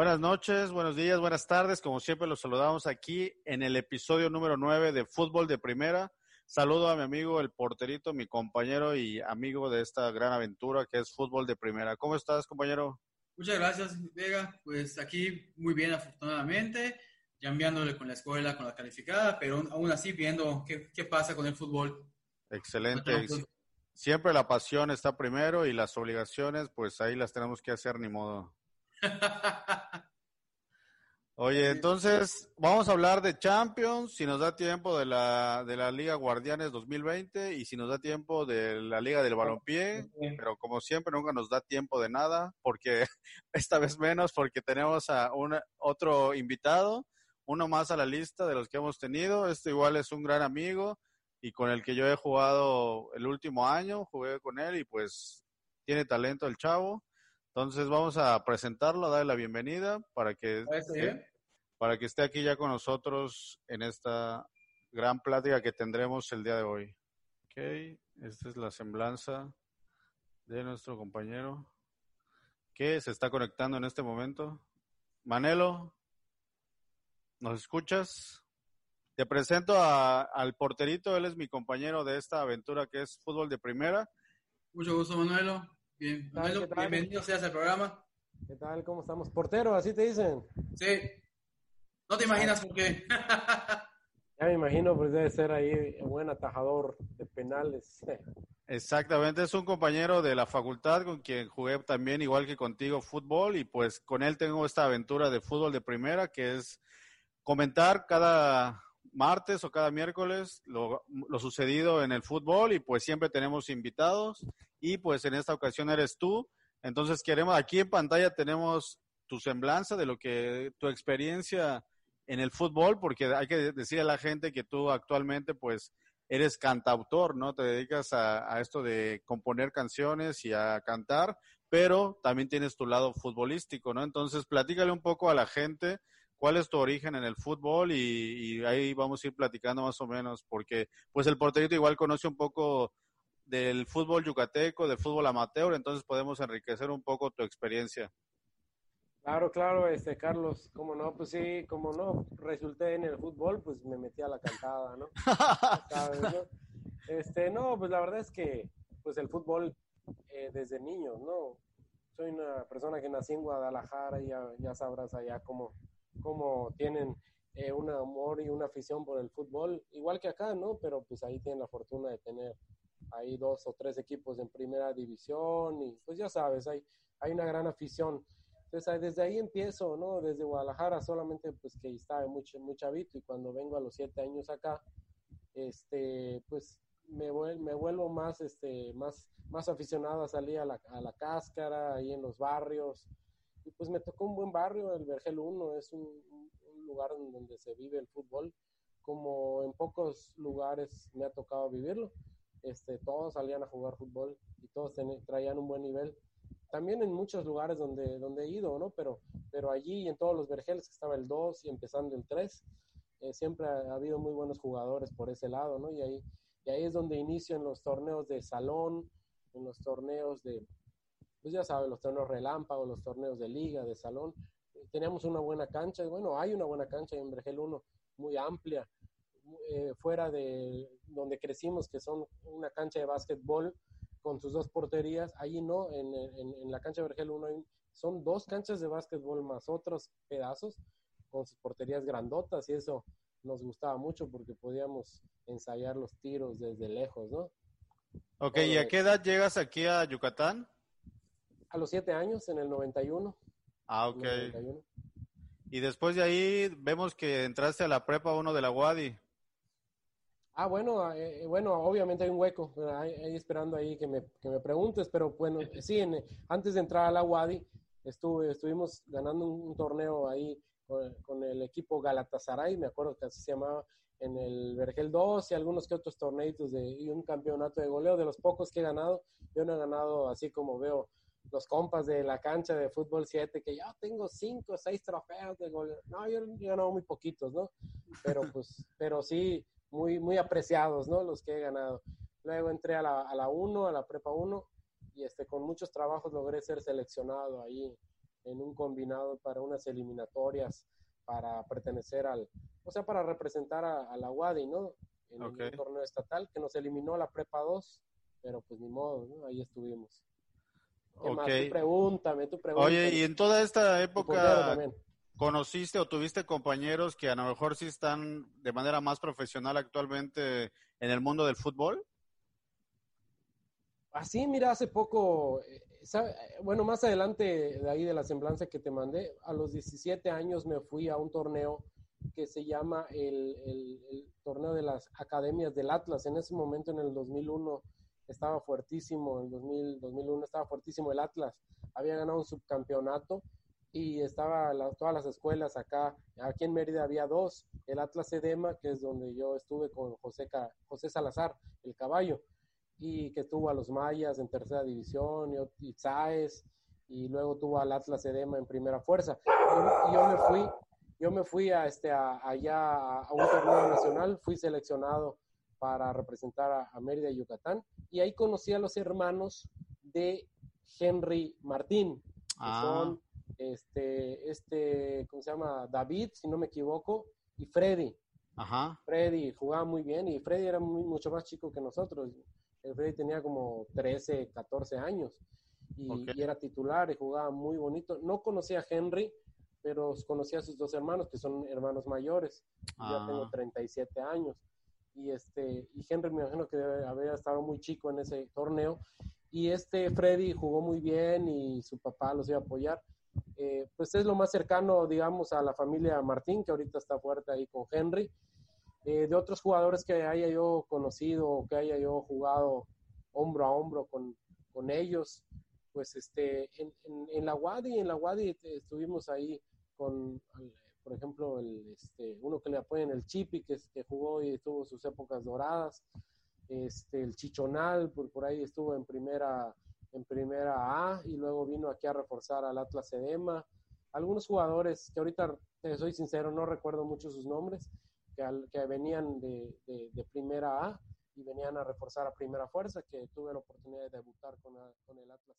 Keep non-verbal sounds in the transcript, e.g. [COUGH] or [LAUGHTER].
Buenas noches, buenos días, buenas tardes. Como siempre los saludamos aquí en el episodio número 9 de Fútbol de Primera. Saludo a mi amigo el porterito, mi compañero y amigo de esta gran aventura que es Fútbol de Primera. ¿Cómo estás, compañero? Muchas gracias, Vega. Pues aquí muy bien, afortunadamente, ya enviándole con la escuela, con la calificada, pero aún así viendo qué, qué pasa con el fútbol. Excelente. Siempre la pasión está primero y las obligaciones, pues ahí las tenemos que hacer ni modo. Oye, entonces vamos a hablar de Champions, si nos da tiempo de la, de la Liga Guardianes 2020 y si nos da tiempo de la Liga del Balompié, pero como siempre nunca nos da tiempo de nada, porque [LAUGHS] esta vez menos, porque tenemos a un otro invitado, uno más a la lista de los que hemos tenido. Este igual es un gran amigo y con el que yo he jugado el último año, jugué con él y pues tiene talento el chavo. Entonces vamos a presentarlo, darle la bienvenida para que, para que esté aquí ya con nosotros en esta gran plática que tendremos el día de hoy. Ok, esta es la semblanza de nuestro compañero que se está conectando en este momento. Manelo, ¿nos escuchas? Te presento al porterito, él es mi compañero de esta aventura que es fútbol de primera. Mucho gusto, Manuelo. Bien, bienvenido seas al programa. ¿Qué tal? ¿Cómo estamos? Portero, así te dicen. Sí. No te imaginas por qué. [LAUGHS] ya me imagino, pues debe ser ahí un buen atajador de penales. [LAUGHS] Exactamente, es un compañero de la facultad con quien jugué también, igual que contigo, fútbol, y pues con él tengo esta aventura de fútbol de primera, que es comentar cada martes o cada miércoles lo, lo, sucedido en el fútbol y pues siempre tenemos invitados y pues en esta ocasión eres tú. Entonces queremos, aquí en pantalla tenemos tu semblanza de lo que, tu experiencia en el fútbol, porque hay que decir a la gente que tú actualmente pues eres cantautor, ¿no? Te dedicas a, esto de componer canciones y a cantar, pero también tienes tu lado futbolístico, ¿no? Entonces platícale un poco a la gente cuál es tu origen en el fútbol y, y, ahí vamos a ir platicando más o menos, porque pues el porterito igual conoce un poco del fútbol yucateco, del fútbol amateur, entonces podemos enriquecer un poco tu experiencia. Claro, claro, este Carlos, como no, pues sí, como no resulté en el fútbol, pues me metí a la cantada, [LAUGHS] ¿no? Este, no, pues la verdad es que pues el fútbol eh, desde niño, ¿no? Soy una persona que nací en Guadalajara y ya, ya sabrás allá cómo, cómo tienen eh, un amor y una afición por el fútbol, igual que acá, ¿no? Pero pues ahí tienen la fortuna de tener hay dos o tres equipos en primera división y pues ya sabes, hay, hay una gran afición. Entonces desde ahí empiezo, ¿no? Desde Guadalajara solamente pues que estaba muy, muy chavito y cuando vengo a los siete años acá, este, pues me, me vuelvo más, este, más, más aficionado a salir a la, a la cáscara, ahí en los barrios. Y pues me tocó un buen barrio, el Vergel 1 es un, un lugar donde se vive el fútbol, como en pocos lugares me ha tocado vivirlo este, todos salían a jugar fútbol y todos traían un buen nivel. También en muchos lugares donde, donde he ido, ¿no? Pero, pero allí en todos los vergeles que estaba el 2 y empezando el 3, eh, siempre ha, habido muy buenos jugadores por ese lado, ¿no? Y ahí, y ahí es donde inicio en los torneos de salón, en los torneos de, pues ya sabes, los torneos relámpago, los torneos de liga, de salón. Teníamos una buena cancha, bueno, hay una buena cancha en Vergel 1, muy amplia, eh, fuera de donde crecimos, que son una cancha de básquetbol con sus dos porterías, ahí no, en, en, la cancha de Vergel 1 son dos canchas de básquetbol más otros pedazos con sus porterías grandotas y eso nos gustaba mucho porque podíamos ensayar los tiros desde lejos, ¿no? Ok, ¿y a qué edad llegas aquí a Yucatán? A los siete años, en el 91. Ah, ok. Y después de ahí vemos que entraste a la prepa uno de la Wadi. Ah, bueno, eh, bueno, obviamente hay un hueco, ahí, esperando ahí que me, que me, preguntes, pero bueno, [LAUGHS] sí, antes de entrar a la Wadi, estuve, estuvimos ganando un, torneo ahí con, el equipo Galatasaray, me acuerdo que así se llamaba, en el Vergel 2 y algunos que otros torneitos de, y un campeonato de goleo, de los pocos que he ganado, yo no he ganado así como veo los compas de la cancha de fútbol 7, que ya tengo 5 o 6 trofeos de goleo, no, yo he ganado muy poquitos, ¿no? Pero [LAUGHS] pues, pero sí, muy, muy apreciados, ¿no? Los que he ganado. Luego entré a la, a la 1, a la prepa 1, y este, con muchos trabajos logré ser seleccionado ahí en un combinado para unas eliminatorias para pertenecer al, o sea, para representar a, la UADI, ¿no? En el torneo estatal, que nos eliminó la Prepa 2, pero pues ni modo, ¿no? Ahí estuvimos. ¿Qué Tú pregúntame, tú pregúntame. Oye, y en toda esta época, ¿conociste o tuviste compañeros que a lo mejor sí están de manera más profesional actualmente en el mundo del fútbol? Así, mira, hace poco, eh, bueno, más adelante de ahí de la semblanza que te mandé, a los 17 años me fui a un torneo que se llama el, el, torneo de las academias del Atlas. En ese momento, en el 2001, estaba fuertísimo, en el 2000, 2001 estaba fuertísimo el Atlas. Había ganado un subcampeonato y estaba todas las escuelas acá. Aquí en Mérida había dos, el Atlas Edema, que es donde yo estuve con José, José Salazar, el caballo y que tuvo a los Mayas en tercera división, y, y y luego tuvo al Atlas Edema en primera fuerza. Y yo, me fui, yo me fui a este, allá a un torneo nacional, fui seleccionado para representar a, Mérida y Yucatán, y ahí conocí a los hermanos de Henry Martín, que ah. son este, este, ¿cómo se llama? David, si no me equivoco, y Freddy. Ajá. Freddy jugaba muy bien y Freddy era mucho más chico que nosotros. El Freddy tenía como 13, 14 años y, era titular y jugaba muy bonito. No conocía a Henry, pero conocía a sus dos hermanos, que son hermanos mayores. Ya tengo 37 ah. años. Y, este, y Henry me imagino que había estado muy chico en ese torneo. Y este Freddy jugó muy bien y su papá los iba a apoyar. Eh, pues es lo más cercano, digamos, a la familia Martín, que ahorita está fuerte ahí con Henry. Eh, de otros jugadores que haya yo conocido o que haya yo jugado hombro a hombro con, con ellos, pues este, en, en, la Wadi, en la Wadi estuvimos ahí con, por ejemplo, el, este, uno que le apoyan el Chipi, que, que jugó y tuvo sus épocas doradas, este, el Chichonal, por, por ahí estuvo en primera, en primera A y luego vino aquí a reforzar al Atlas Edema. Algunos jugadores que ahorita, te soy sincero, no recuerdo mucho sus nombres, que, venían de, primera A y venían a reforzar a primera fuerza, que tuve la oportunidad de debutar con, el Atlas